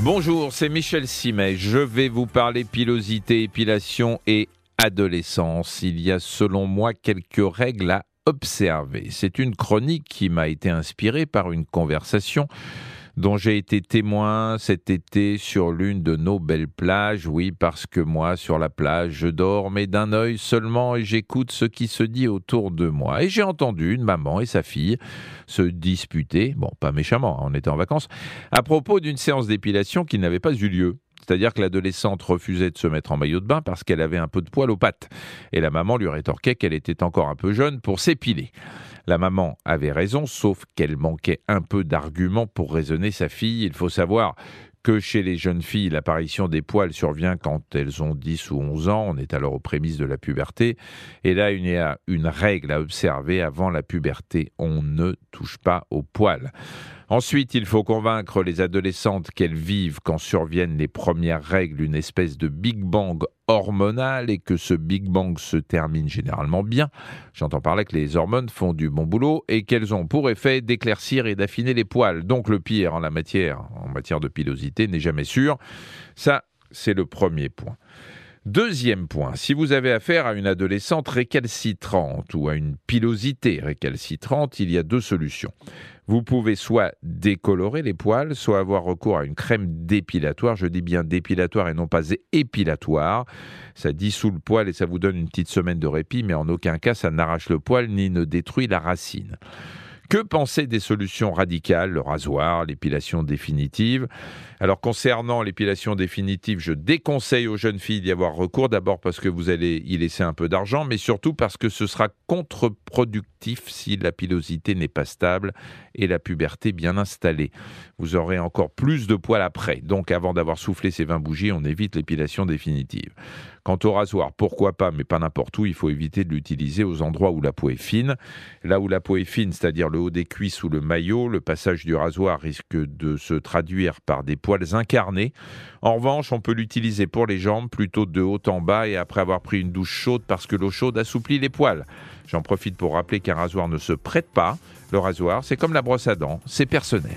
Bonjour, c'est Michel Simet. Je vais vous parler pilosité, épilation et adolescence. Il y a selon moi quelques règles à observer. C'est une chronique qui m'a été inspirée par une conversation dont j'ai été témoin cet été sur l'une de nos belles plages. Oui, parce que moi, sur la plage, je dors, mais d'un œil seulement, et j'écoute ce qui se dit autour de moi. Et j'ai entendu une maman et sa fille se disputer, bon, pas méchamment, on était en vacances, à propos d'une séance d'épilation qui n'avait pas eu lieu. C'est-à-dire que l'adolescente refusait de se mettre en maillot de bain parce qu'elle avait un peu de poil aux pattes. Et la maman lui rétorquait qu'elle était encore un peu jeune pour s'épiler. La maman avait raison, sauf qu'elle manquait un peu d'arguments pour raisonner sa fille. Il faut savoir que chez les jeunes filles, l'apparition des poils survient quand elles ont 10 ou 11 ans. On est alors aux prémices de la puberté. Et là, il y a une règle à observer avant la puberté. On ne touche pas aux poils. Ensuite, il faut convaincre les adolescentes qu'elles vivent quand surviennent les premières règles, une espèce de Big Bang hormonal et que ce Big Bang se termine généralement bien. J'entends par là que les hormones font du bon boulot et qu'elles ont pour effet d'éclaircir et d'affiner les poils. Donc le pire en la matière, en matière de pilosité, n'est jamais sûr. Ça, c'est le premier point. Deuxième point, si vous avez affaire à une adolescente récalcitrante ou à une pilosité récalcitrante, il y a deux solutions. Vous pouvez soit décolorer les poils, soit avoir recours à une crème dépilatoire. Je dis bien dépilatoire et non pas épilatoire. Ça dissout le poil et ça vous donne une petite semaine de répit, mais en aucun cas ça n'arrache le poil ni ne détruit la racine. Que penser des solutions radicales, le rasoir, l'épilation définitive? Alors concernant l'épilation définitive, je déconseille aux jeunes filles d'y avoir recours, d'abord parce que vous allez y laisser un peu d'argent, mais surtout parce que ce sera contre-productif si la pilosité n'est pas stable et la puberté bien installée. Vous aurez encore plus de poils après, donc avant d'avoir soufflé ces 20 bougies, on évite l'épilation définitive. Quant au rasoir, pourquoi pas, mais pas n'importe où, il faut éviter de l'utiliser aux endroits où la peau est fine. Là où la peau est fine, c'est-à-dire le haut des cuisses ou le maillot, le passage du rasoir risque de se traduire par des poils incarnés. En revanche, on peut l'utiliser pour les jambes plutôt de haut en bas et après avoir pris une douche chaude parce que l'eau chaude assouplit les poils. J'en profite pour rappeler qu'un rasoir ne se prête pas. Le rasoir, c'est comme la brosse à dents, c'est personnel.